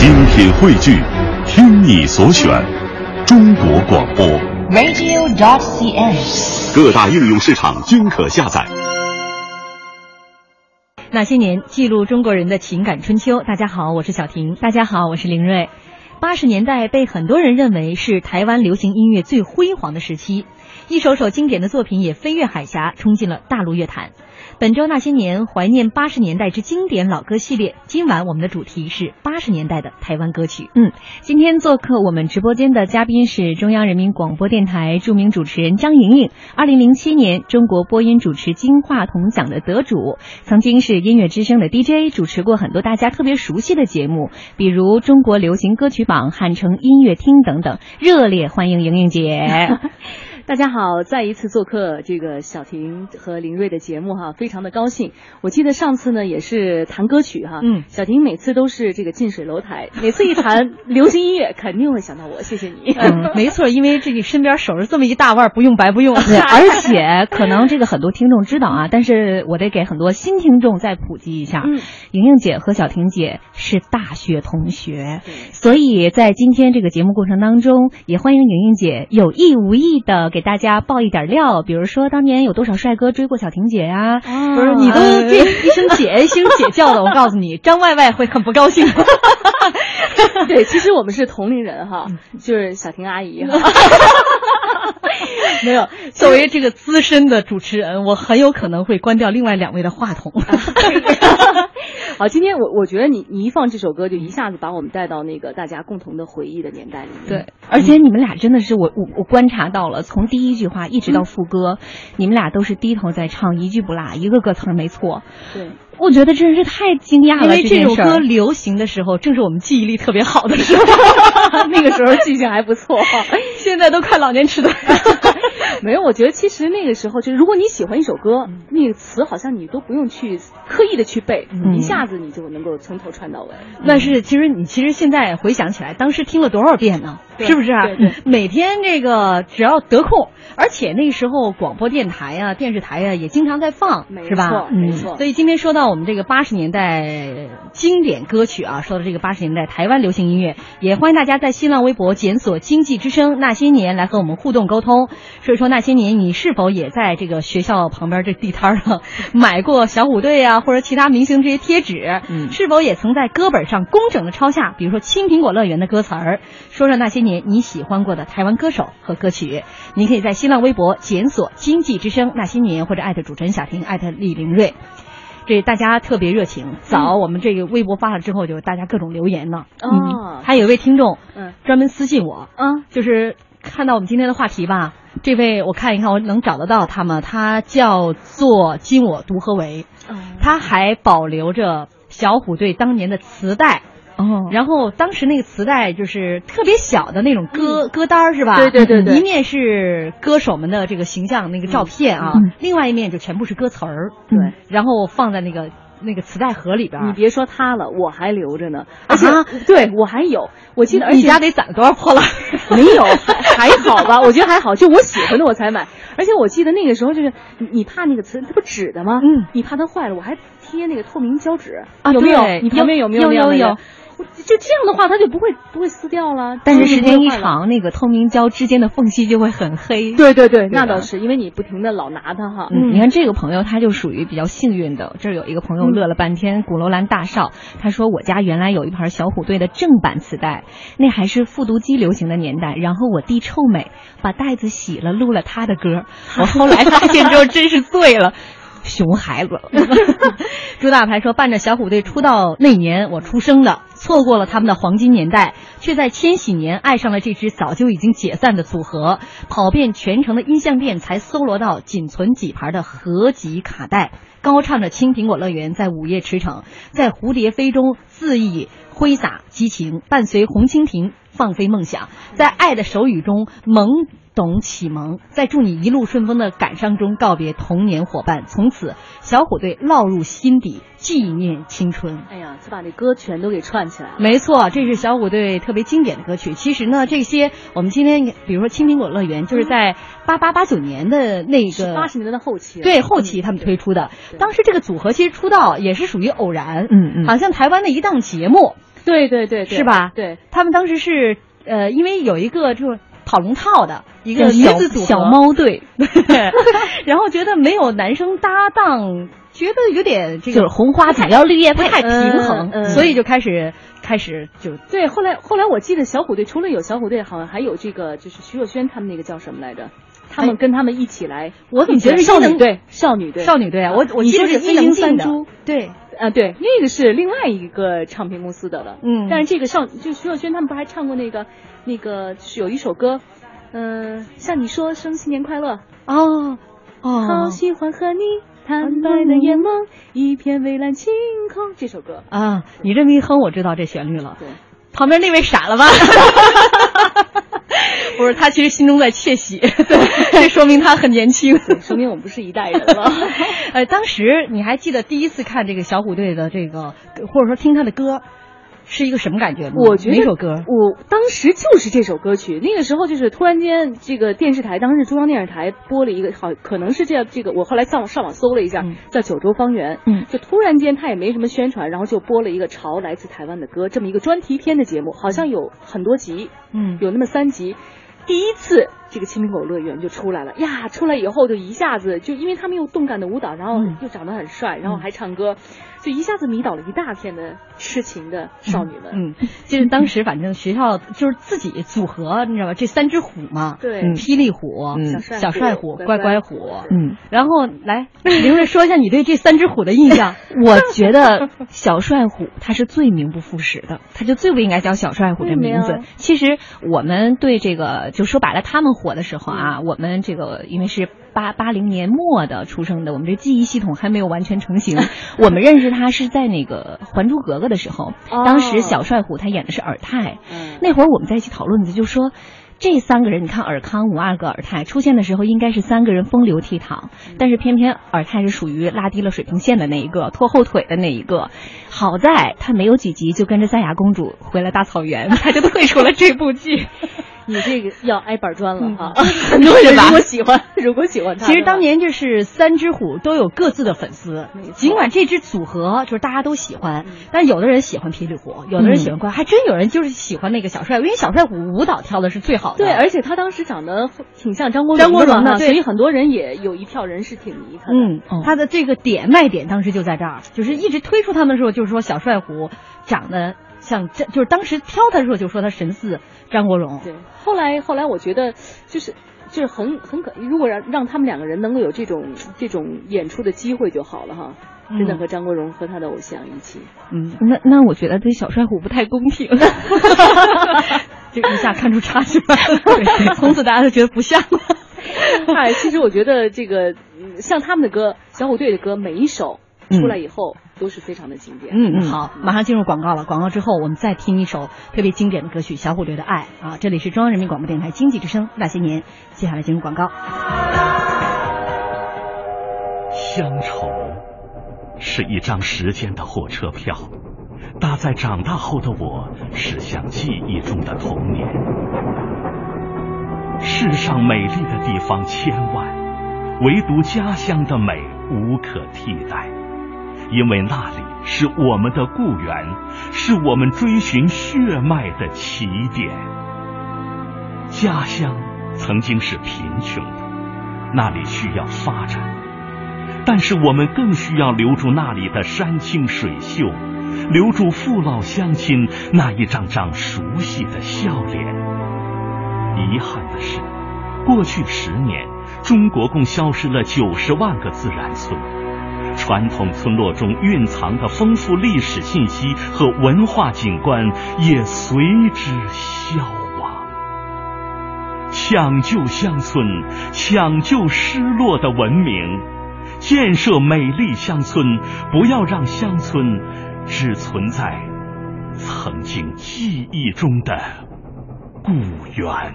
精品汇聚，听你所选，中国广播。radio.dot.cn，。各大应用市场均可下载。那些年，记录中国人的情感春秋。大家好，我是小婷。大家好，我是林瑞。八十年代被很多人认为是台湾流行音乐最辉煌的时期，一首首经典的作品也飞越海峡，冲进了大陆乐坛。本周那些年怀念八十年代之经典老歌系列，今晚我们的主题是八十年代的台湾歌曲。嗯，今天做客我们直播间的嘉宾是中央人民广播电台著名主持人张莹莹，二零零七年中国播音主持金话筒奖的得主，曾经是音乐之声的 DJ，主持过很多大家特别熟悉的节目，比如中国流行歌曲榜、汉城音乐厅等等。热烈欢迎莹莹姐！大家好，再一次做客这个小婷和林瑞的节目哈，非常的高兴。我记得上次呢也是谈歌曲哈，嗯，小婷每次都是这个近水楼台，每次一谈流行音乐肯定会想到我，谢谢你。嗯，没错，因为这个身边守着这么一大腕，不用白不用。而且可能这个很多听众知道啊，但是我得给很多新听众再普及一下。嗯，莹莹姐和小婷姐是大学同学，所以在今天这个节目过程当中，也欢迎莹莹姐有意无意的给大家爆一点料，比如说当年有多少帅哥追过小婷姐呀、啊不是你都这一声姐 一声姐叫的，我告诉你，张外外会很不高兴。对，其实我们是同龄人哈，就是小婷阿姨哈。没有，作为这个资深的主持人，我很有可能会关掉另外两位的话筒。好，今天我我觉得你你一放这首歌，就一下子把我们带到那个大家共同的回忆的年代里面。对，而且你们俩真的是我我我观察到了，从第一句话一直到副歌，你们俩都是低头在唱，一句不落，一个个词儿没错。对，我觉得真是太惊讶了，因为这首歌流行的时候，正是我们记忆力特别好的时候 那个时候记性还不错。现在都快老年痴呆。没有，我觉得其实那个时候，就是如果你喜欢一首歌，那个词好像你都不用去刻意的去背，嗯一下子你就能够从头串到尾。那是，其实你其实现在回想起来，当时听了多少遍呢？是不是啊？对对每天这个只要得空，而且那时候广播电台啊、电视台啊也经常在放，没是吧错？没错所以今天说到我们这个八十年代经典歌曲啊，说到这个八十年代台湾流行音乐，也欢迎大家在新浪微博检索“经济之声那些年”来和我们互动沟通。所以说那些年，你是否也在这个学校旁边这地摊上买过小虎队啊，或者其他明星这些贴纸？嗯是否也曾在歌本上工整的抄下，比如说《青苹果乐园》的歌词儿？说说那些年你喜欢过的台湾歌手和歌曲。您可以在新浪微博检索“经济之声那些年”或者艾特主持人小婷，艾特李玲瑞。这大家特别热情，早我们这个微博发了之后，就大家各种留言呢。哦嗯，还有一位听众，嗯专门私信我，嗯，就是看到我们今天的话题吧。这位我看一看，我能找得到他吗？他叫做金我独何为，他还保留着小虎队当年的磁带。哦。然后当时那个磁带就是特别小的那种歌、歌单儿是吧？对对对对。一面是歌手们的这个形象那个照片啊，嗯。另外一面就全部是歌词儿。对，然后放在那个那个磁带盒里边儿。你别说它了，我还留着呢，而且、啊对我还有，我记得，而且你家得攒多少破烂？没有，还还好吧？我觉得还好，就我喜欢的我才买。而且我记得那个时候就是你你怕那个磁，它不纸的吗？嗯，你怕它坏了，我还贴那个透明胶纸啊有没有对？你旁边有没有有那样的有有我就这样的话，它就不会不会撕掉了。但是时间一。长，那个透明胶之间的缝隙就会很黑。对对对，那倒是，因为你不停的老拿它哈。嗯，你看这个朋友他就属于比较幸运的。这儿有一个朋友嗯乐了半天，古楼兰大少，他说我家原来有一盘小虎队的正版磁带，那还是复读机流行的年代。然后我弟臭美把袋子洗了，录了他的歌。我后来发现之后真是醉了。熊孩子，朱大牌说，伴着小虎队出道那年我出生的，错过了他们的黄金年代，却在千禧年爱上了这支早就已经解散的组合，跑遍全城的音像店才搜罗到仅存几盘的合集卡带，高唱着《青苹果乐园》在午夜驰骋，在蝴蝶飞中恣意挥洒激情，伴随红蜻蜓放飞梦想，在爱的手语中懵懂启蒙，在祝你一路顺风的感伤中告别童年伙伴，从此小虎队烙入心底，纪念青春。哎呀，就把这歌全都给串起来了。没错，这是小虎队特别经典的歌曲。其实呢，这些我们今天比如说《青苹果乐园》，就是在八八八九年的那个八十年代的后期，对后期他们推出的。当时这个组合其实出道也是属于偶然，嗯嗯好像台湾的一档节目。对对对，是吧？对，他们当时是呃，因为有一个就是跑龙套的一个小猫队，然后觉得没有男生搭档，觉得有点这个就是红花总要绿叶不太平衡，所以就开始开始就对。后来后来我记得小虎队除了有小虎队，好像还有这个就是徐若瑄他们那个叫什么来着？他们跟他们一起来，我怎么觉得少女队？少女队，少女队啊！我我记得是飞鹰三的，对，啊对，那个是另外一个唱片公司的了。嗯，但是这个上就徐若瑄他们不还唱过那个那个是有一首歌，嗯，向你说声新年快乐哦哦，好喜欢和你坦白的眼眸，一片蔚蓝晴空这首歌啊，你这么一哼，我知道这旋律了。对，旁边那位傻了吧？不是，他其实心中在窃喜，这说明他很年轻，说明我们不是一代人了。呃，当时你还记得第一次看这个小虎队的这个，或者说听他的歌？是一个什么感觉吗？我觉得哪首歌？我当时就是这首歌曲。那个时候就是突然间，这个电视台，当时中央电视台播了一个，好可能是这样。这个我后来上上网搜了一下，叫《九州方圆》。嗯，就突然间他也没什么宣传，然后就播了一个潮来自台湾的歌，这么一个专题片的节目，好像有很多集，嗯，有那么三集。第一次这个青苹果乐园就出来了呀，出来以后就一下子就因为他们又动感的舞蹈，然后又长得很帅，然后还唱歌。就一下子迷倒了一大片的痴情的少女们。嗯，就是当时反正学校就是自己组合，你知道吧？这三只虎嘛，对，霹雳虎、小帅虎、乖乖虎。嗯，然后来，凌睿说一下你对这三只虎的印象。我觉得小帅虎他是最名不副实的，他就最不应该叫小帅虎这名字。其实我们对这个，就说白了，他们火的时候啊，我们这个因为是。八八零年末的出生的，我们这记忆系统还没有完全成型。我们认识他是在那个《还珠格格》的时候，当时小帅虎他演的是尔泰。那会儿我们在一起讨论的就说，这三个人，你看尔康、五阿哥、尔泰出现的时候，应该是三个人风流倜傥，但是偏偏尔泰是属于拉低了水平线的那一个，拖后腿的那一个。好在他没有几集就跟着赛亚公主回了大草原，他就退出了这部剧。你这个要挨板砖了哈！很多人 如果喜欢，如果喜欢他，其实当年就是三只虎都有各自的粉丝。尽管这支组合就是大家都喜欢，但有的人喜欢霹雳虎，有的人喜欢怪，还真有人就是喜欢那个小帅，因为小帅虎舞蹈跳的是最好的。对，而且他当时长得挺像张国张国荣的，所以很多人也有一票人是挺迷他的。嗯，他的这个点卖点当时就在这儿，就是一直推出他们的时候，就是说小帅虎长得。像这就是当时挑他的时候就说他神似张国荣。对，后来后来我觉得就是就是很很可，如果让让他们两个人能够有这种这种演出的机会就好了哈。真的和张国荣和他的偶像一起。嗯，那那我觉得对小帅虎不太公平。就一下看出差距了。从此大家都觉得不像了。哎，其实我觉得这个像他们的歌，小虎队的歌，每一首出来以后。都是非常的经典。嗯嗯，好，马上进入广告了。广告之后，我们再听一首特别经典的歌曲《小虎队的爱》啊！这里是中央人民广播电台经济之声那些年，接下来进入广告。乡愁是一张时间的火车票，搭在长大后的我驶向记忆中的童年。世上美丽的地方千万，唯独家乡的美无可替代。因为那里是我们的故园，是我们追寻血脉的起点。家乡曾经是贫穷的，那里需要发展，但是我们更需要留住那里的山清水秀，留住父老乡亲那一张张熟悉的笑脸。遗憾的是，过去十年，中国共消失了九十万个自然村。传统村落中蕴藏的丰富历史信息和文化景观也随之消亡。抢救乡村，抢救失落的文明，建设美丽乡村，不要让乡村只存在曾经记忆中的故园。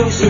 Don't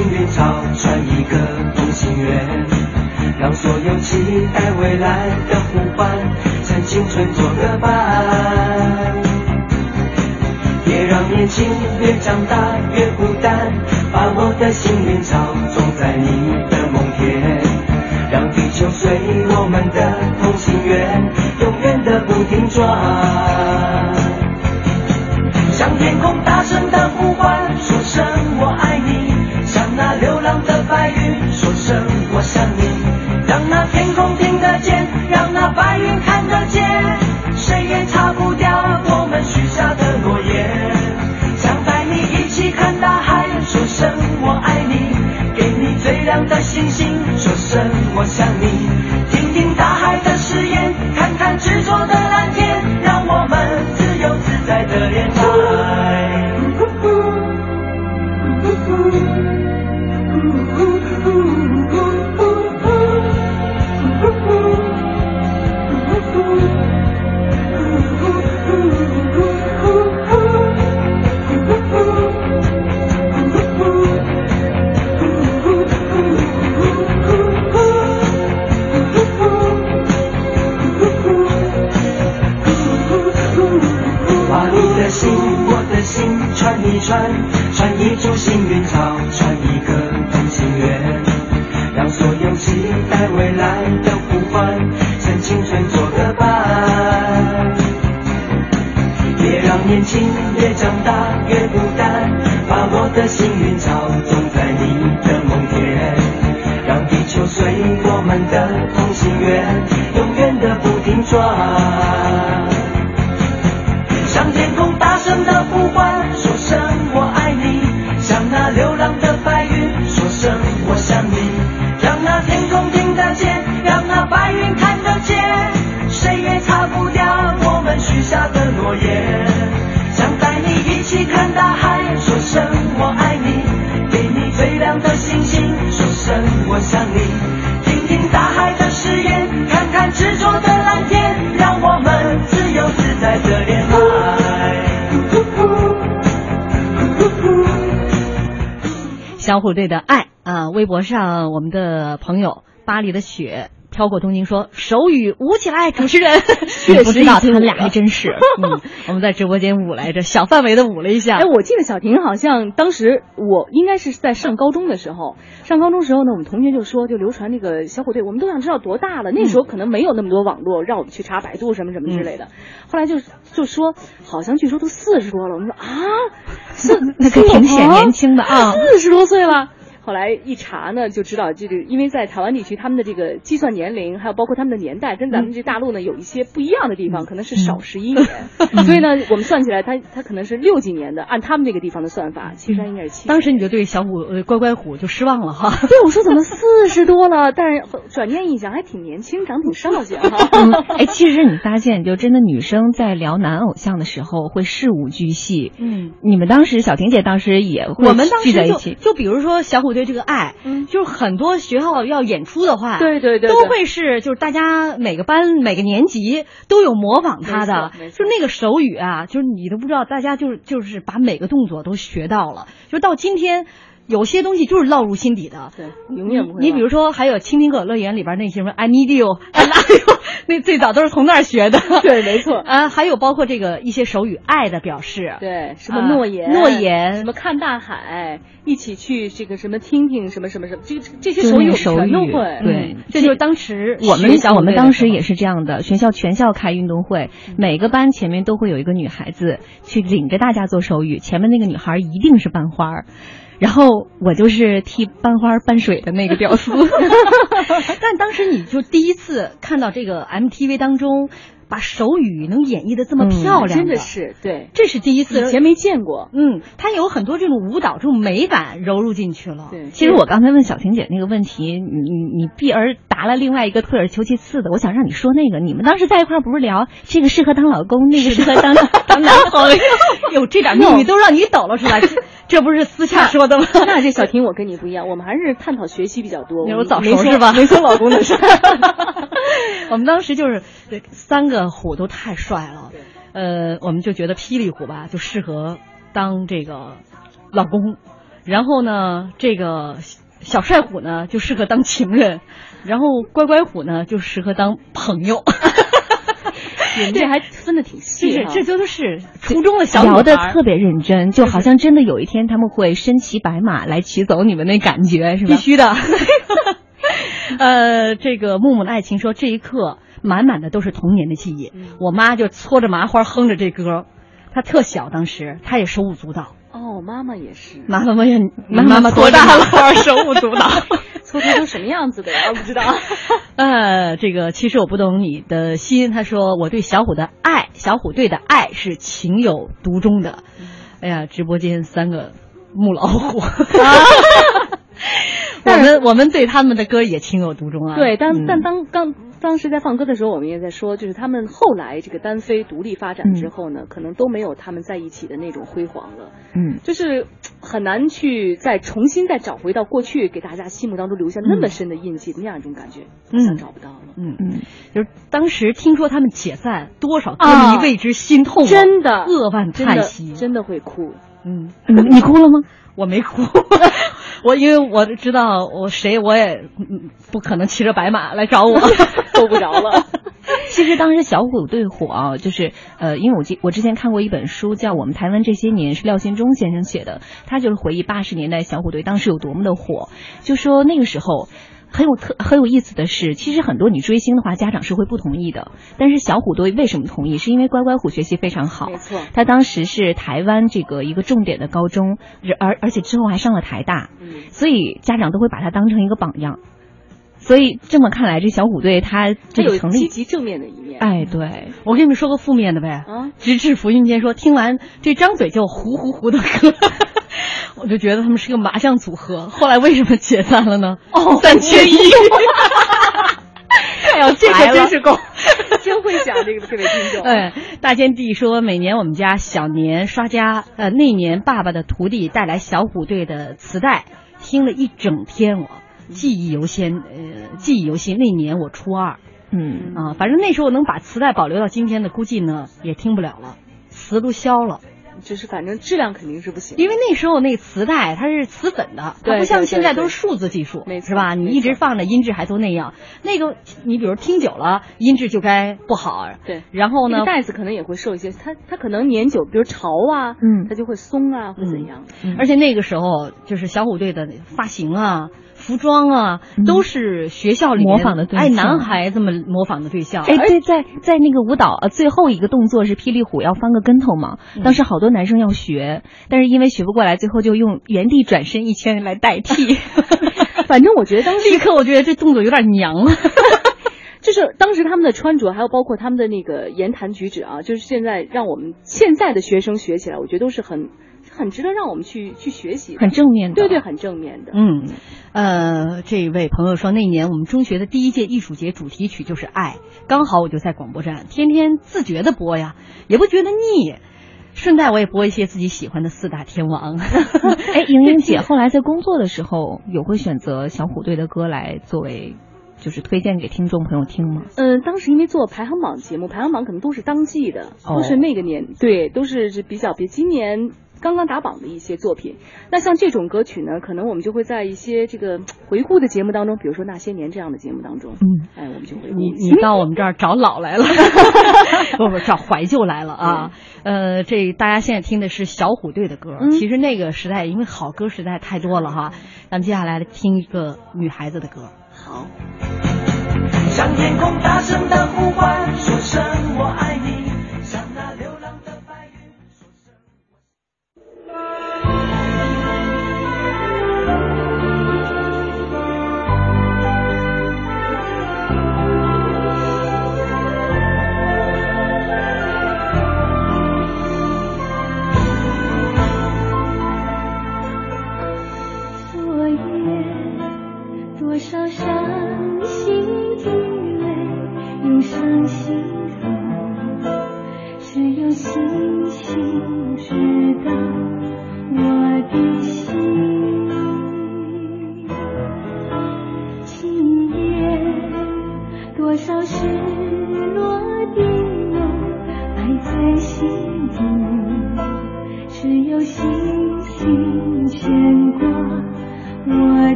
小虎队的爱啊！微博上我们的朋友巴黎的雪飘过东京说手语舞起来，主持人 确实知道他们俩还真是。嗯，我们在直播间舞来着，小范围的舞了一下。哎，我记得小婷好像当时我应该是在上高中的时候，上高中时候呢，我们同学就说就流传那个小虎队，我们都想知道多大了。那时候可能没有那么多网络，让我们去查百度什么什么之类的。后来就就说好像据说都四十多了，我们说啊，四 那可挺显年轻的啊，四十多岁了。后来一查呢，就知道这个，因为在台湾地区，他们的这个计算年龄，还有包括他们的年代，跟咱们这大陆呢有一些不一样的地方，可能是少十一 年。所以呢，我们算起来，他他可能是六几年的，按他们那个地方的算法，其实应该是七。当时你就对小虎呃乖乖虎就失望了哈？对，我说怎么四十多了？但是转念一想，还挺年轻，长挺少气哈。哎，其实你发现，就真的女生在聊男偶像的时候会事无巨细。嗯，你们当时小婷姐当时也会我们当时就就比如说小虎。对这个爱，嗯，就是很多学校要演出的话，对对对，都会是就是大家每个班每个年级都有模仿他的，就那个手语啊，就是你都不知道，大家就是就是把每个动作都学到了，就到今天。有些东西就是烙入心底的，对，永远不会。你比如说，还有《青苹果乐园》里边那些什么 “I need you”，那最早都是从那儿学的。对，没错。啊，还有包括这个一些手语，爱的表示。对，什么诺言？诺言？什么看大海？一起去这个什么听听什么什么什么？这这些手语全都会。对，这就是当时我们想我们当时也是这样的。学校全校开运动会，每个班前面都会有一个女孩子去领着大家做手语，前面那个女孩一定是班花儿。然后我就是替班花搬水的那个屌丝。但当时你就第一次看到这个 MTV 当中。把手语能演绎的这么漂亮，真的是对，这是第一次，以前没见过。嗯，他有很多这种舞蹈这种美感揉入进去了。对，其实我刚才问小婷姐那个问题，你你避而答了另外一个退而求其次的，我想让你说那个，你们当时在一块儿不是聊这个适合当老公，那个适合当 当男朋友？有这点秘密都让你抖了出来，这不是私下说的吗？那这小婷我跟你不一样，我们还是探讨学习比较多。你说早熟是吧？没说老公的事。我们当时就是三个。虎都太帅了，呃，我们就觉得霹雳虎吧就适合当这个老公，然后呢，这个小帅虎呢就适合当情人，然后乖乖虎呢就适合当朋友。这还分的挺细，是这都是初中的小聊的特别认真，就好像真的有一天他们会身骑白马来骑走你们那感觉是吧？必须的。呃，这个木木的爱情说这一刻。满满的都是童年的记忆，我妈就搓着麻花哼着这歌，她特小，当时她也手舞足蹈。哦，妈妈也是，妈妈也，妈妈多大了，手舞足蹈，搓成什么样子的呀？我不知道。呃，这个其实我不懂你的心。他说我对小虎的爱，小虎队的爱是情有独钟的。哎呀，直播间三个母老虎。我们我们对他们的歌也情有独钟啊。对，但但当刚。当时在放歌的时候，我们也在说，就是他们后来这个单飞独立发展之后呢，可能都没有他们在一起的那种辉煌了。嗯，就是很难去再重新再找回到过去给大家心目当中留下那么深的印记的那样一种感觉，嗯，找不到了。嗯。嗯，就是当时听说他们解散，多少歌迷为之心痛，真的。扼腕叹息，真的会哭。嗯，你哭了吗？我没哭，我因为我知道我谁我也不可能骑着白马来找我，够不着了。其实当时小虎队火啊，就是呃，因为我记我之前看过一本书叫《我们台湾这些年》，是廖心中先生写的，他就是回忆八十年代小虎队当时有多么的火，就说那个时候。很有特很有意思的是，其实很多你追星的话，家长是会不同意的。但是小虎队为什么同意？是因为乖乖虎学习非常好。没错，他当时是台湾这个一个重点的高中，而而且之后还上了台大，所以家长都会把他当成一个榜样。所以这么看来，这小虎队他这个成立积极正面的一面。哎，对，我跟你们说个负面的呗。啊，直至福音间说，听完这张嘴就呼呼呼的歌。我就觉得他们是个麻将组合，后来为什么解散了呢？哦，三缺一。哎呦，这个真是够，真会想这个这位听众。哎，大坚弟说，每年我们家小年刷家，呃，那年爸爸的徒弟带来小虎队的磁带，听了一整天，我记忆犹新，呃，记忆犹新。那年我初二，嗯啊，反正那时候能把磁带保留到今天的，估计呢也听不了了，磁都消了。就是反正质量肯定是不行，因为那时候那磁带它是磁粉的，它不像现在都是数字技术，是吧？你一直放着音质还都那样，那个你比如听久了音质就该不好。对，然后呢，袋子可能也会受一些，它它可能年久，比如潮啊，嗯，它就会松啊，会怎样。而且那个时候就是小虎队的发型啊。服装啊，都是学校里模仿的对象，哎男孩子们模仿的对象。哎，对，在在那个舞蹈呃最后一个动作是霹雳虎要翻个跟头嘛，当时好多男生要学，但是因为学不过来，最后就用原地转身一圈来代替。反正我觉得当时立刻我觉得这动作有点娘了，就是当时他们的穿着，还有包括他们的那个言谈举止啊，就是现在让我们现在的学生学起来，我觉得都是很。很值得让我们去去学习，很正面的，对对，很正面的。嗯，呃，这位朋友说，那年我们中学的第一届艺术节主题曲就是《爱》，刚好我就在广播站，天天自觉的播呀，也不觉得腻。顺带我也播一些自己喜欢的四大天王。哎，莹莹姐后来在工作的时候，有会选择小虎队的歌来作为，就是推荐给听众朋友听吗？嗯，当时因为做排行榜节目，排行榜可能都是当季的，都是那个年，对，都是比较比今年。刚刚打榜的一些作品，那像这种歌曲呢，可能我们就会在一些这个回顾的节目当中，比如说那些年这样的节目当中，嗯，哎，我们就会你 你到我们这儿找老来了，不不找怀旧来了啊。呃，这大家现在听的是小虎队的歌，其实那个时代因为好歌实在太多了哈。咱们接下来听一个女孩子的歌，好。向天空大声的呼唤，说声我爱你。cantar.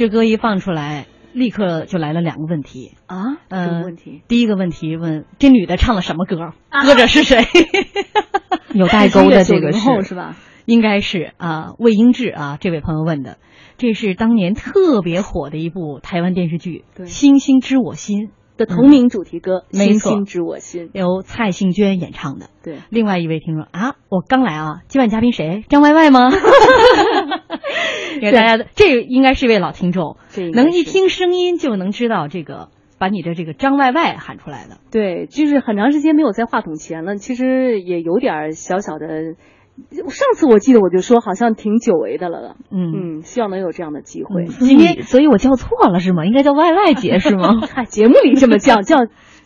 这歌一放出来，立刻就来了两个问题啊！什么问题？第一个问题问这女的唱的什么歌？歌者是谁？有代沟的这个是是吧？应该是啊，魏英志啊，这位朋友问的，这是当年特别火的一部台湾电视剧《星星知我心》的同名主题歌《星星知我心》，由蔡幸娟演唱的。对，另外一位听众啊，我刚来啊，今晚嘉宾谁？张歪歪吗？给大家，这应该是一位老听众，能一听声音就能知道这个，把你的这个张外外喊出来的。对，就是很长时间没有在话筒前了，其实也有点小小的。上次我记得我就说，好像挺久违的了。嗯嗯，希望能有这样的机会。今天，所以我叫错了是吗？应该叫外外姐是吗？嗨，节目里这么叫叫。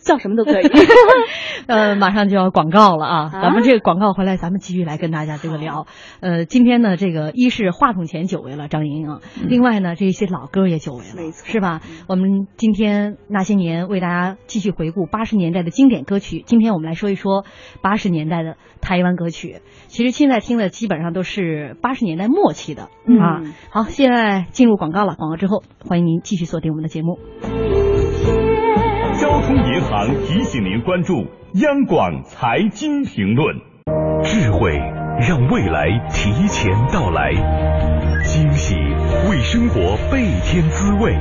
叫什么都可以，呃，马上就要广告了啊！咱们这个广告回来，咱们继续来跟大家这个聊。呃，今天呢，这个一是话筒前久违了张莹莹，另外呢，这些老歌也久违了，没错，是吧？我们今天那些年为大家继续回顾八十年代的经典歌曲。今天我们来说一说八十年代的台湾歌曲。其实现在听的基本上都是八十年代末期的啊。好，现在进入广告了，广告之后欢迎您继续锁定我们的节目。交通银行提醒您关注央广财经评论。智慧让未来提前到来，惊喜为生活倍添滋味，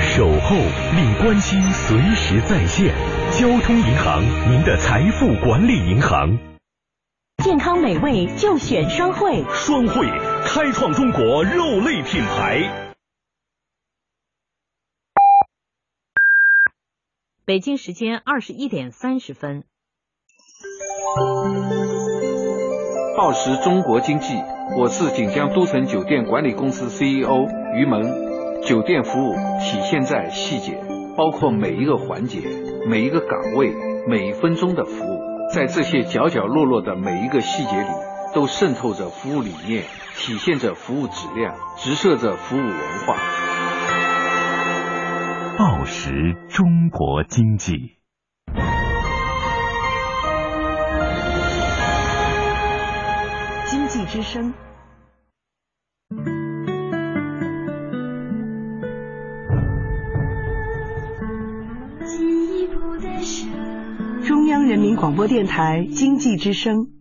守候令关心随时在线。交通银行，您的财富管理银行。健康美味就选双汇，双汇。开创中国肉类品牌。北京时间二十一点三十分。报时中国经济，我是锦江都城酒店管理公司 CEO 于蒙。酒店服务体现在细节，包括每一个环节、每一个岗位、每一分钟的服务，在这些角角落落的每一个细节里，都渗透着服务理念，体现着服务质量，直射着服务文化。报时中国经济，经济之声。中央人民广播电台经济之声。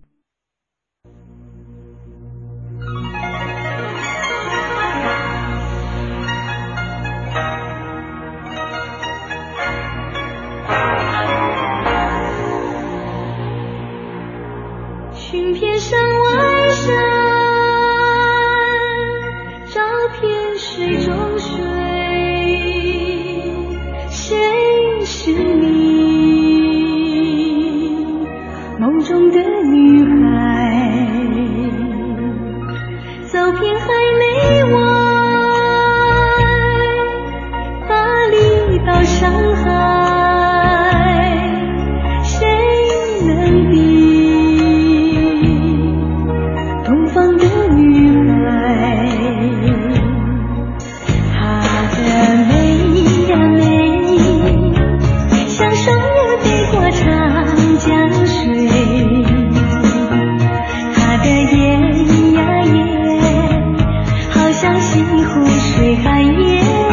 西湖水寒夜。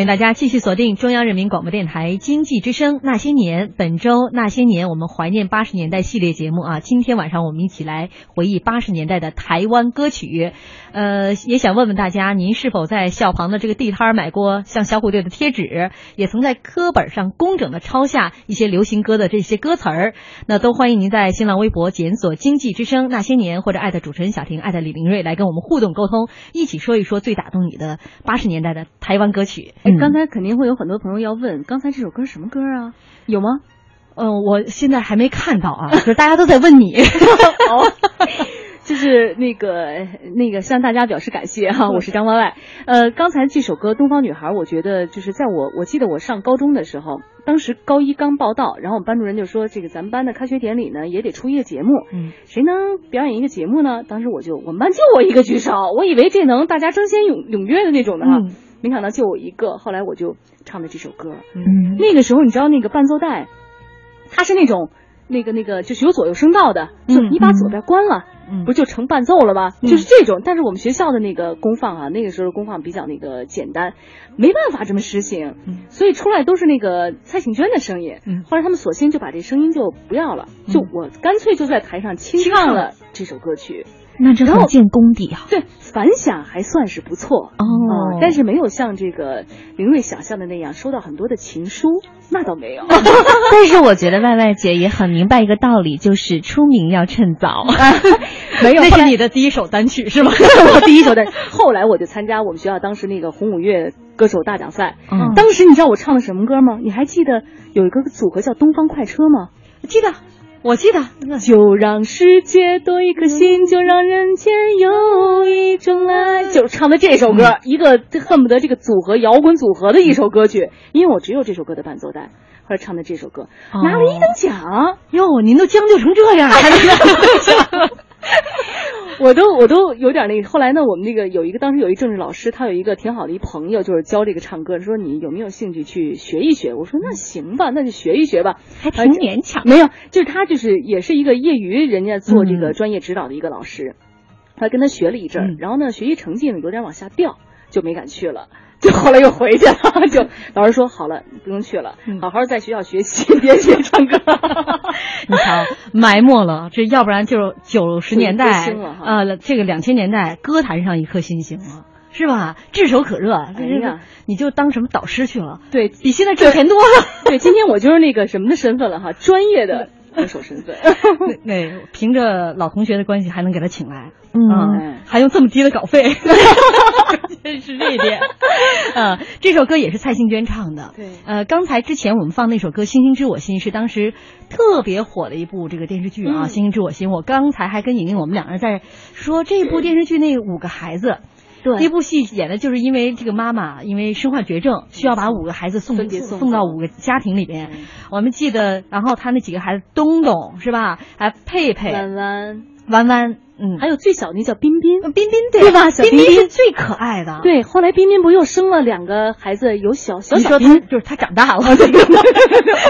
欢迎大家继续锁定中央人民广播电台经济之声那些年，本周那些年我们怀念八十年代系列节目啊，今天晚上我们一起来回忆八十年代的台湾歌曲。呃，也想问问大家，您是否在校旁的这个地摊买过像小虎队的贴纸？也曾在课本上工整的抄下一些流行歌的这些歌词儿？那都欢迎您在新浪微博检索“经济之声那些年”或者艾特主持人小婷、艾特李林瑞来跟我们互动沟通，一起说一说最打动你的八十年代的台湾歌曲。哎，刚才肯定会有很多朋友要问，刚才这首歌什么歌啊？有吗？嗯，我现在还没看到啊，就是大家都在问你。就是那个那个向大家表示感谢哈，我是张歪歪。呃，刚才这首歌《东方女孩》，我觉得就是在我我记得我上高中的时候，当时高一刚报道，然后我们班主任就说，这个咱们班的开学典礼呢也得出一个节目，嗯，谁能表演一个节目呢？当时我就我们班就我一个举手，我以为这能大家争先踊踊跃的那种的哈。没想到就我一个，后来我就唱的这首歌。嗯，那个时候你知道那个伴奏带，它是那种。那个那个就是有左右声道的，就你把左边关了，不就成伴奏了吗？就是这种。但是我们学校的那个功放啊，那个时候功放比较那个简单，没办法这么实行，所以出来都是那个蔡幸娟的声音。后来他们索性就把这声音就不要了，就我干脆就在台上清唱了这首歌曲。那这很见功底啊！对，反响还算是不错哦，但是没有像这个林睿想象的那样收到很多的情书，那倒没有。但是我觉得外外姐也很明白一个道理，就是出名要趁早。没有，那是你的第一首单曲是吗？我第一首单。后来我就参加我们学校当时那个红五月歌手大奖赛，当时你知道我唱的什么歌吗？你还记得有一个组合叫东方快车吗？记得。我记得，就让世界多一颗心，就让人间有一种爱，就是唱的这首歌，一个恨不得这个组合摇滚组合的一首歌曲，因为我只有这首歌的伴奏带，后来唱的这首歌。拿了一等奖哟，您都将就成这样。了。我都我都有点那个，后来呢，我们那个有一个当时有一政治老师，他有一个挺好的一朋友，就是教这个唱歌，说你有没有兴趣去学一学？我说那行吧，那就学一学吧，还挺勉强。没有，就是他就是也是一个业余人家做这个专业指导的一个老师，他跟他学了一阵儿，然后呢，学习成绩呢有点往下掉，就没敢去了。就后来又回去了，就老师说好了，不用去了，好好在学校学习，别学唱歌。你瞧，埋没了，这要不然就九十年代，呃，这个两千年代歌坛上一颗新星了，是吧？炙手可热，哎呀，你就当什么导师去了？对比现在挣钱多了。对，今天我就是那个什么的身份了哈，专业的。歌手身份，那凭着老同学的关系还能给他请来，嗯，还用这么低的稿费，是这一点。呃，这首歌也是蔡幸娟唱的，对。呃，刚才之前我们放那首歌《星星知我心》是当时特别火的一部这个电视剧啊，《星星知我心》。我刚才还跟莹莹我们两个人在说这部电视剧那五个孩子。对，那部戏演的就是因为这个妈妈因为身患绝症，需要把五个孩子送送到五个家庭里边。我们记得，然后他那几个孩子，东东是吧？还佩佩、弯弯、弯弯，嗯，还有最小那叫彬彬，彬彬对吧？彬彬是最可爱的。对，后来彬彬不又生了两个孩子，有小小小彬，就是他长大了。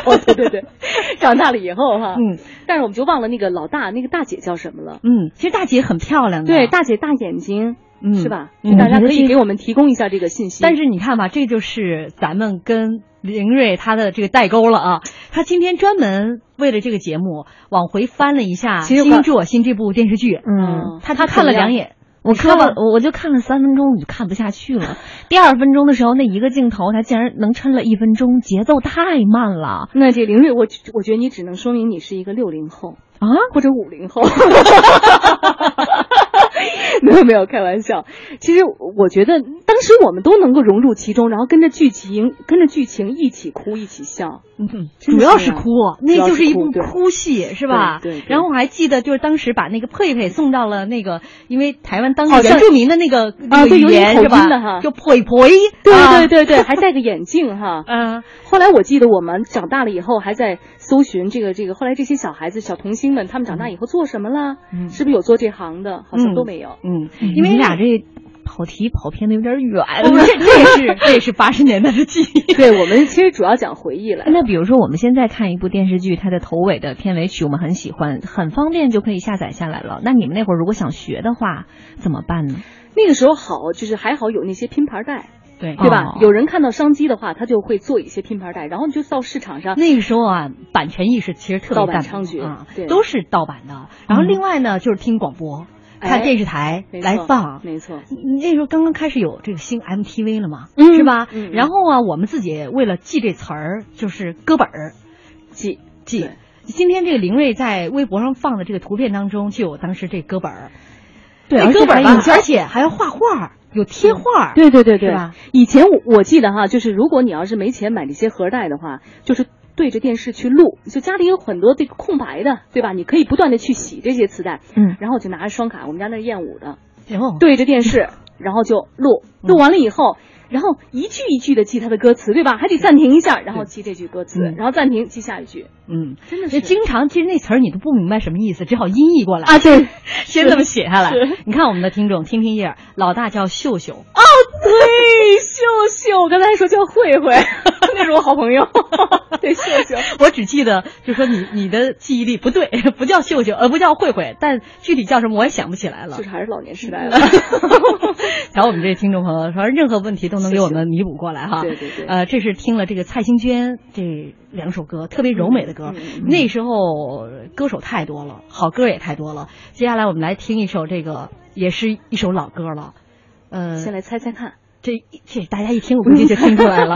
哦，对对对，长大了以后哈，嗯，但是我们就忘了那个老大，那个大姐叫什么了？嗯，其实大姐很漂亮的，对，大姐大眼睛。嗯，是吧？大家可以给我们提供一下这个信息。但是你看吧，这就是咱们跟林睿他的这个代沟了啊！他今天专门为了这个节目往回翻了一下《星星知我心》这部电视剧。嗯，他他看了两眼，我看了，我就看了三分钟，我就看不下去了。第二分钟的时候，那一个镜头他竟然能撑了一分钟，节奏太慢了。那这林睿，我我觉得你只能说明你是一个六零后啊，或者五零后。没有没有开玩笑，其实我觉得当时我们都能够融入其中，然后跟着剧情跟着剧情一起哭一起笑。嗯，主要是哭，那就是一部哭戏是吧？对。然后我还记得，就是当时把那个佩佩送到了那个，因为台湾当地原住民的那个啊，对，有点口音的哈，就佩佩。对对对对，还戴个眼镜哈。嗯。后来我记得我们长大了以后还在搜寻这个这个，后来这些小孩子小童星们，他们长大以后做什么了？嗯，是不是有做这行的？好像都没有。嗯，因为你俩这跑题跑偏的有点远。这这也是 这也是八十年代的记忆。对我们其实主要讲回忆了。那比如说我们现在看一部电视剧，它的头尾的片尾曲我们很喜欢，很方便就可以下载下来了。那你们那会儿如果想学的话，怎么办呢？那个时候好，就是还好有那些拼盘带。对对吧？有人看到商机的话，他就会做一些拼盘带，然后你就到市场上。那个时候啊，版权意识其实特别大，猖獗啊，都是盗版的。然后另外呢，就是听广播、看电视台来放。没错，那时候刚刚开始有这个新 MTV 了嘛，是吧？然后啊，我们自己为了记这词儿，就是歌本儿记记。今天这个林睿在微博上放的这个图片当中，就有当时这歌本儿。对，歌本儿，而且还要画画。有贴画，对对对对，吧？以前我我记得哈，就是如果你要是没钱买这些盒带的话，就是对着电视去录，就家里有很多这个空白的，对吧？你可以不断的去洗这些磁带，嗯，然后我就拿着双卡，我们家那是燕舞的，对着电视，然后就录，录完了以后。然后一句一句的记他的歌词，对吧？还得暂停一下，然后记这句歌词，然后暂停记下一句。嗯，真的是经常其实那词儿你都不明白什么意思，只好音译过来啊。对，先这么写下来。你看我们的听众听听叶儿，老大叫秀秀。哦，对，秀秀，我刚才还说叫慧慧，那是我好朋友。对，秀秀，我只记得，就说你你的记忆力不对，不叫秀秀，呃，不叫慧慧，但具体叫什么我也想不起来了。就是还是老年时代了。瞧我们这听众朋友，说任何问题都能给我们弥补过来哈。对对对。呃，这是听了这个蔡幸娟这两首歌，特别柔美的歌。那时候歌手太多了，好歌也太多了。接下来我们来听一首这个，也是一首老歌了。呃，先来猜猜看，这这大家一听，我估计就听出来了。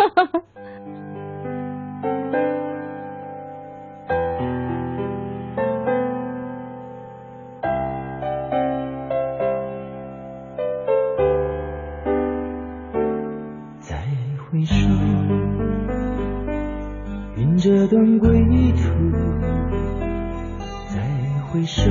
再回首，云这段归途；再回首，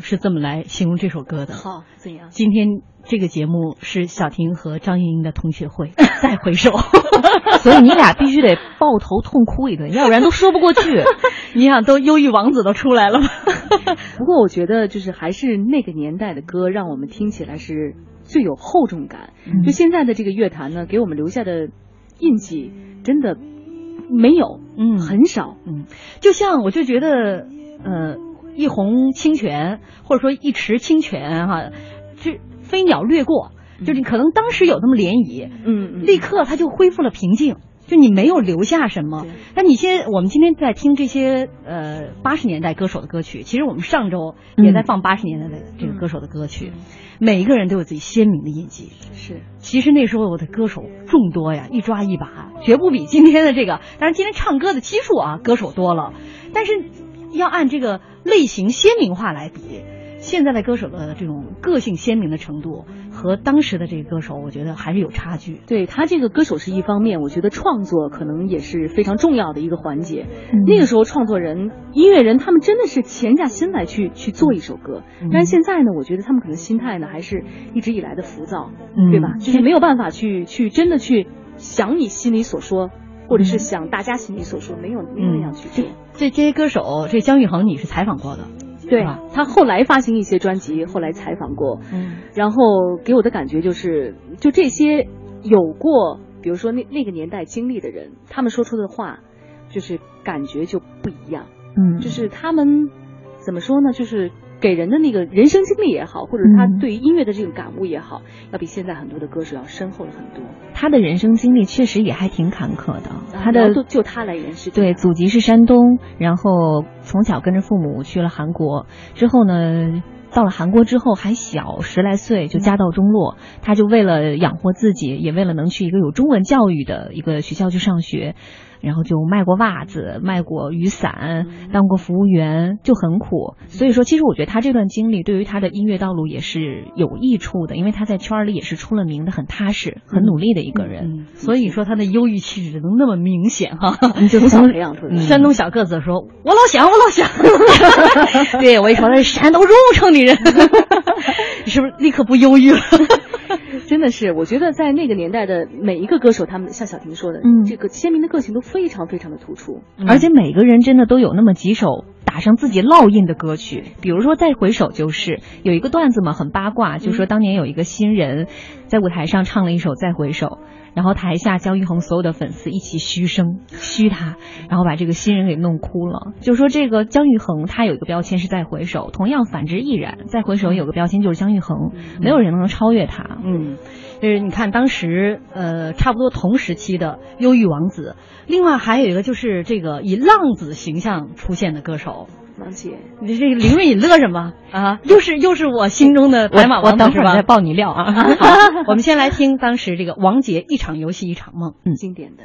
是这么来形容这首歌的。好，怎样？今天这个节目是小婷和张莹莹的同学会。再回首，所以你俩必须得抱头痛哭一顿，要不然都说不过去。你想，都忧郁王子都出来了吗？不过我觉得，就是还是那个年代的歌，让我们听起来是最有厚重感。就现在的这个乐坛呢，给我们留下的印记真的没有，嗯，很少，嗯，就像我就觉得，呃，一泓清泉或者说一池清泉哈，就飞鸟掠过，就是可能当时有那么涟漪，嗯，立刻它就恢复了平静。就你没有留下什么，那你先我们今天在听这些呃八十年代歌手的歌曲，其实我们上周也在放八十年代的这个歌手的歌曲，每一个人都有自己鲜明的印记。是，其实那时候的歌手众多呀，一抓一把，绝不比今天的这个。当然今天唱歌的基数啊，歌手多了，但是要按这个类型鲜明化来比。现在的歌手的这种个性鲜明的程度和当时的这个歌手，我觉得还是有差距。对他这个歌手是一方面，我觉得创作可能也是非常重要的一个环节。那个时候创作人、音乐人他们真的是潜下心来去去做一首歌，但是现在呢，我觉得他们可能心态呢还是一直以来的浮躁，对吧？就是没有办法去去真的去想你心里所说，或者是像大家心里所说，没有没有那样去做。这这些歌手，这姜育恒你是采访过的。对他后来发行一些专辑，后来采访过，嗯，然后给我的感觉就是，就这些有过，比如说那那个年代经历的人，他们说出的话，就是感觉就不一样，嗯，就是他们怎么说呢，就是。给人的那个人生经历也好，或者他对于音乐的这种感悟也好，要比现在很多的歌手要深厚了很多。他的人生经历确实也还挺坎坷的。他的就他来言是对，祖籍是山东，然后从小跟着父母去了韩国，之后呢，到了韩国之后还小十来岁就家道中落，他就为了养活自己，也为了能去一个有中文教育的一个学校去上学。然后就卖过袜子，卖过雨伞，当过服务员，就很苦。所以说，其实我觉得他这段经历对于他的音乐道路也是有益处的，因为他在圈里也是出了名的，很踏实、很努力的一个人。所以说他的忧郁气质能那么明显哈，就 从培养出来。山东小个子说：“我老乡，我老乡。”对我一说他是山东荣城的人，你 是不是立刻不忧郁了？真的是，我觉得在那个年代的每一个歌手，他们像小婷说的，嗯，这个鲜明的个性都非常非常的突出，而且每个人真的都有那么几首打上自己烙印的歌曲，比如说《再回首》就是有一个段子嘛，很八卦，就说当年有一个新人在舞台上唱了一首《再回首》。然后台下姜育恒所有的粉丝一起嘘声嘘他，然后把这个新人给弄哭了。就说这个姜育恒他有一个标签是再回首，同样反之亦然。再回首有个标签就是姜育恒，没有人能超越他。嗯，就是你看当时呃差不多同时期的忧郁王子，另外还有一个就是这个以浪子形象出现的歌手。王杰，你这个林瑞，你乐什么啊？又是又是我心中的白马王子是吧？再爆你料啊！好，我们先来听当时这个王杰一场游戏一场梦，嗯，经典的。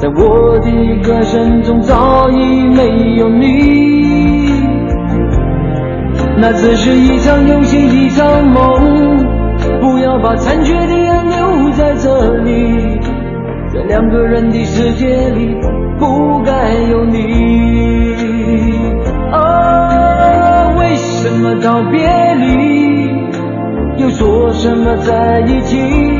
在我的歌声中早已没有你，那只是一场游戏一场梦，不要把残缺的爱留在这里，在两个人的世界里不该有你。啊，为什么道别离，又说什么在一起？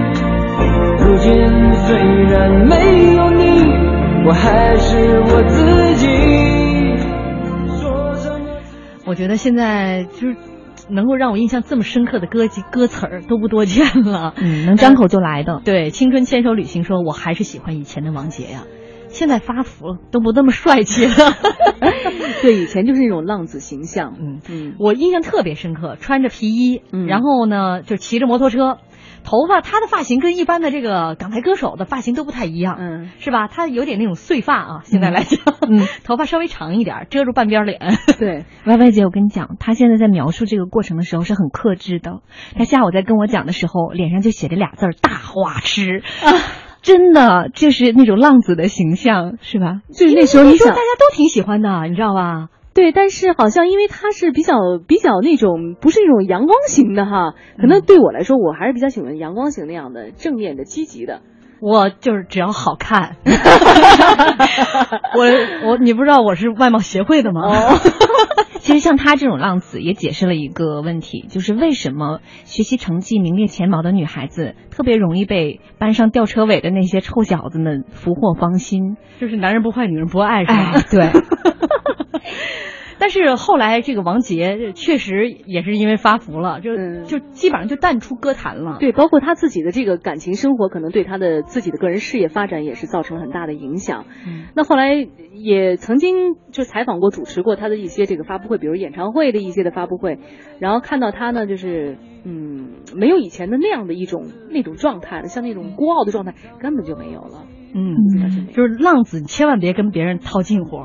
如今虽然没有你，我还是我自己。我觉得现在就是能够让我印象这么深刻的歌歌词儿都不多见了，嗯，能张口就来的。对，青春牵手旅行说，我还是喜欢以前的王杰呀，现在发福了，都不那么帅气了。对，以前就是那种浪子形象。嗯嗯，我印象特别深刻，穿着皮衣，嗯然后呢就骑着摩托车。头发，他的发型跟一般的这个港台歌手的发型都不太一样，嗯，是吧？他有点那种碎发啊，现在来讲，嗯，头发稍微长一点，遮住半边脸。对，Y Y 姐，我跟你讲，他现在在描述这个过程的时候是很克制的。他下午在跟我讲的时候，脸上就写着俩字儿“大花痴”，啊真的就是那种浪子的形象，是吧？就是那时候你想，大家都挺喜欢的，你知道吧？对，但是好像因为他是比较比较那种不是那种阳光型的哈，可能对我来说我还是比较喜欢阳光型那样的正面的积极的。我就是只要好看，我我你不知道我是外貌协会的吗？其实像他这种浪子也解释了一个问题，就是为什么学习成绩名列前茅的女孩子特别容易被班上吊车尾的那些臭小子们俘获芳心，就是男人不坏女人不爱，是吧？对。但是后来这个王杰确实也是因为发福了，就就基本上就淡出歌坛了。对，包括他自己的这个感情生活，可能对他的自己的个人事业发展也是造成了很大的影响。那后来也曾经就采访过、主持过他的一些这个发布会，比如演唱会的一些的发布会，然后看到他呢，就是嗯，没有以前的那样的一种那种状态了，像那种孤傲的状态根本就没有了。嗯，就是浪子，千万别跟别人套近乎。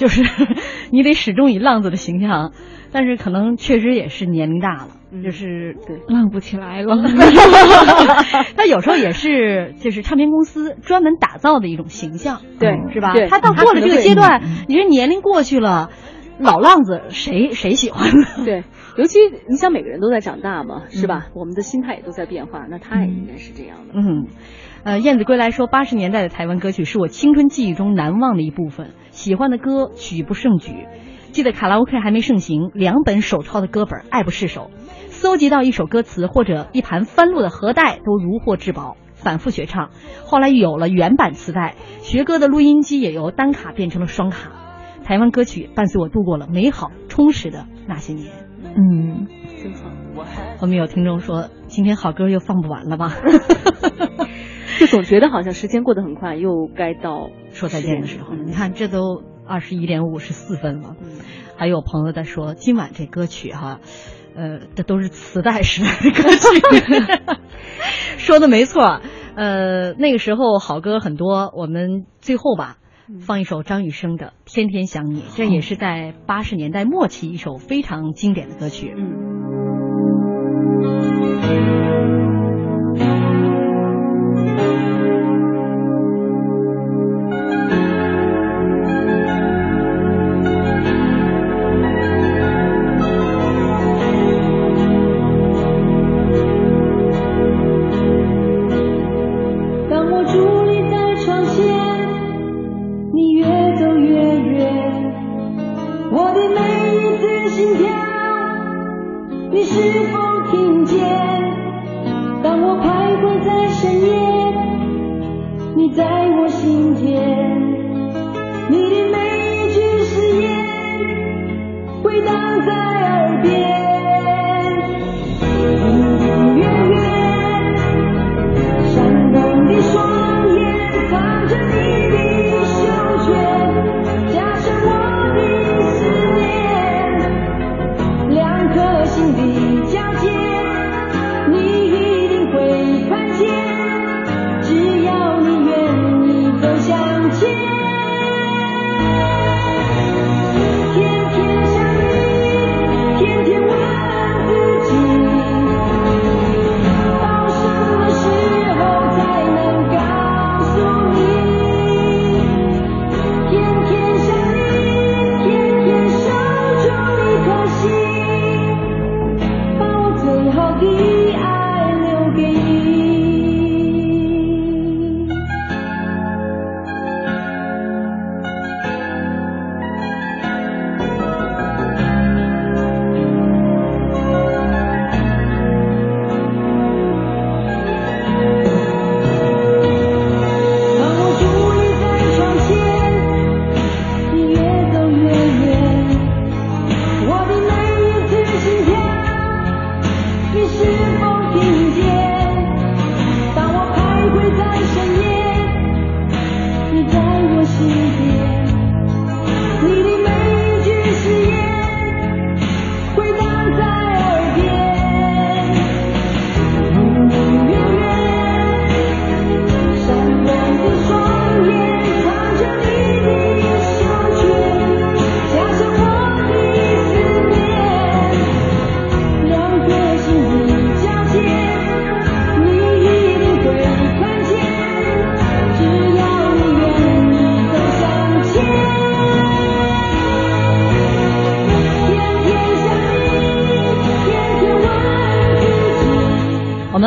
就是 你得始终以浪子的形象，但是可能确实也是年龄大了，就是对浪不起来了。他有时候也是就是唱片公司专门打造的一种形象，对，是吧？他到过了这个阶段，你这年龄过去了，老浪子谁谁喜欢呢？对，尤其你想每个人都在长大嘛，是吧？我们的心态也都在变化，那他也应该是这样的。嗯，呃，燕子归来说，八十年代的台湾歌曲是我青春记忆中难忘的一部分。喜欢的歌曲不胜举，记得卡拉 OK 还没盛行，两本手抄的歌本爱不释手，搜集到一首歌词或者一盘翻录的盒带都如获至宝，反复学唱。后来有了原版磁带，学歌的录音机也由单卡变成了双卡。台湾歌曲伴随我度过了美好充实的那些年。嗯，真好。我们有听众说，今天好歌又放不完了吧？就总觉得好像时间过得很快，又该到说再见的时候了。你看，这都二十一点五十四分了。还有朋友在说，今晚这歌曲哈，呃，这都是磁带时代的歌曲。说的没错，呃，那个时候好歌很多。我们最后吧，放一首张雨生的《天天想你》，这也是在八十年代末期一首非常经典的歌曲。嗯。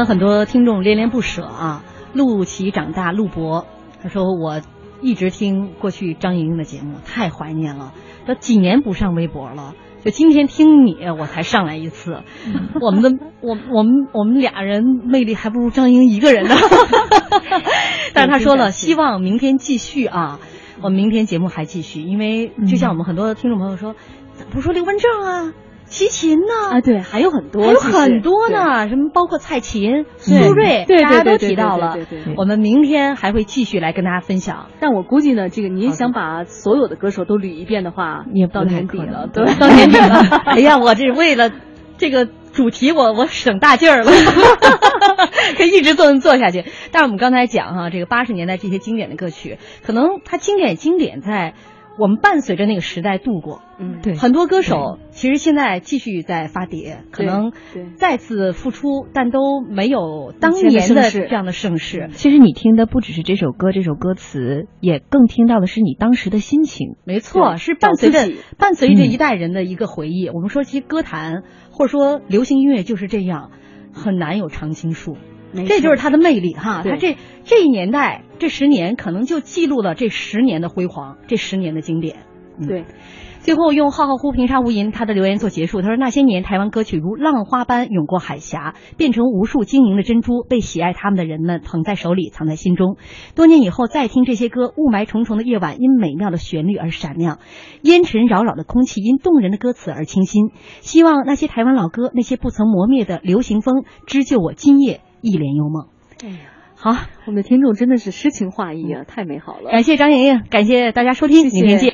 们很多听众恋恋不舍啊。陆琪长大，陆博，他说我一直听过去张莹莹的节目，太怀念了。都几年不上微博了，就今天听你，我才上来一次。我们的我我们我们俩人魅力还不如张莹一个人呢。但是他说了，希望明天继续啊，我们明天节目还继续，因为就像我们很多听众朋友说，不说刘文正啊。齐秦呢？啊，对，还有很多，还有很多呢。什么包括蔡琴、苏芮，大家都提到了。我们明天还会继续来跟大家分享。但我估计呢，这个您想把所有的歌手都捋一遍的话，你也到年底了，对，到年底了。哎呀，我这为了这个主题，我我省大劲儿了，可以一直做做下去。但是我们刚才讲哈，这个八十年代这些经典的歌曲，可能它经典经典在。我们伴随着那个时代度过，嗯，对，很多歌手其实现在继续在发碟，可能再次复出，但都没有当年的这样的盛世。其实你听的不只是这首歌，这首歌词，也更听到的是你当时的心情。没错，是伴随着伴随着一代人的一个回忆。我们说，其实歌坛或者说流行音乐就是这样，很难有常青树。这就是它的魅力哈，它这这一年代这十年可能就记录了这十年的辉煌，这十年的经典。对，最后用浩浩乎平沙无垠他的留言做结束。他说那些年台湾歌曲如浪花般涌过海峡，变成无数晶莹的珍珠，被喜爱他们的人们捧在手里，藏在心中。多年以后再听这些歌，雾霾重重的夜晚因美妙的旋律而闪亮，烟尘扰扰的空气因动人的歌词而清新。希望那些台湾老歌，那些不曾磨灭的流行风，织就我今夜。一帘幽梦，哎呀，好，我们的听众真的是诗情画意啊，太美好了。感谢张莹莹，感谢大家收听，明天见。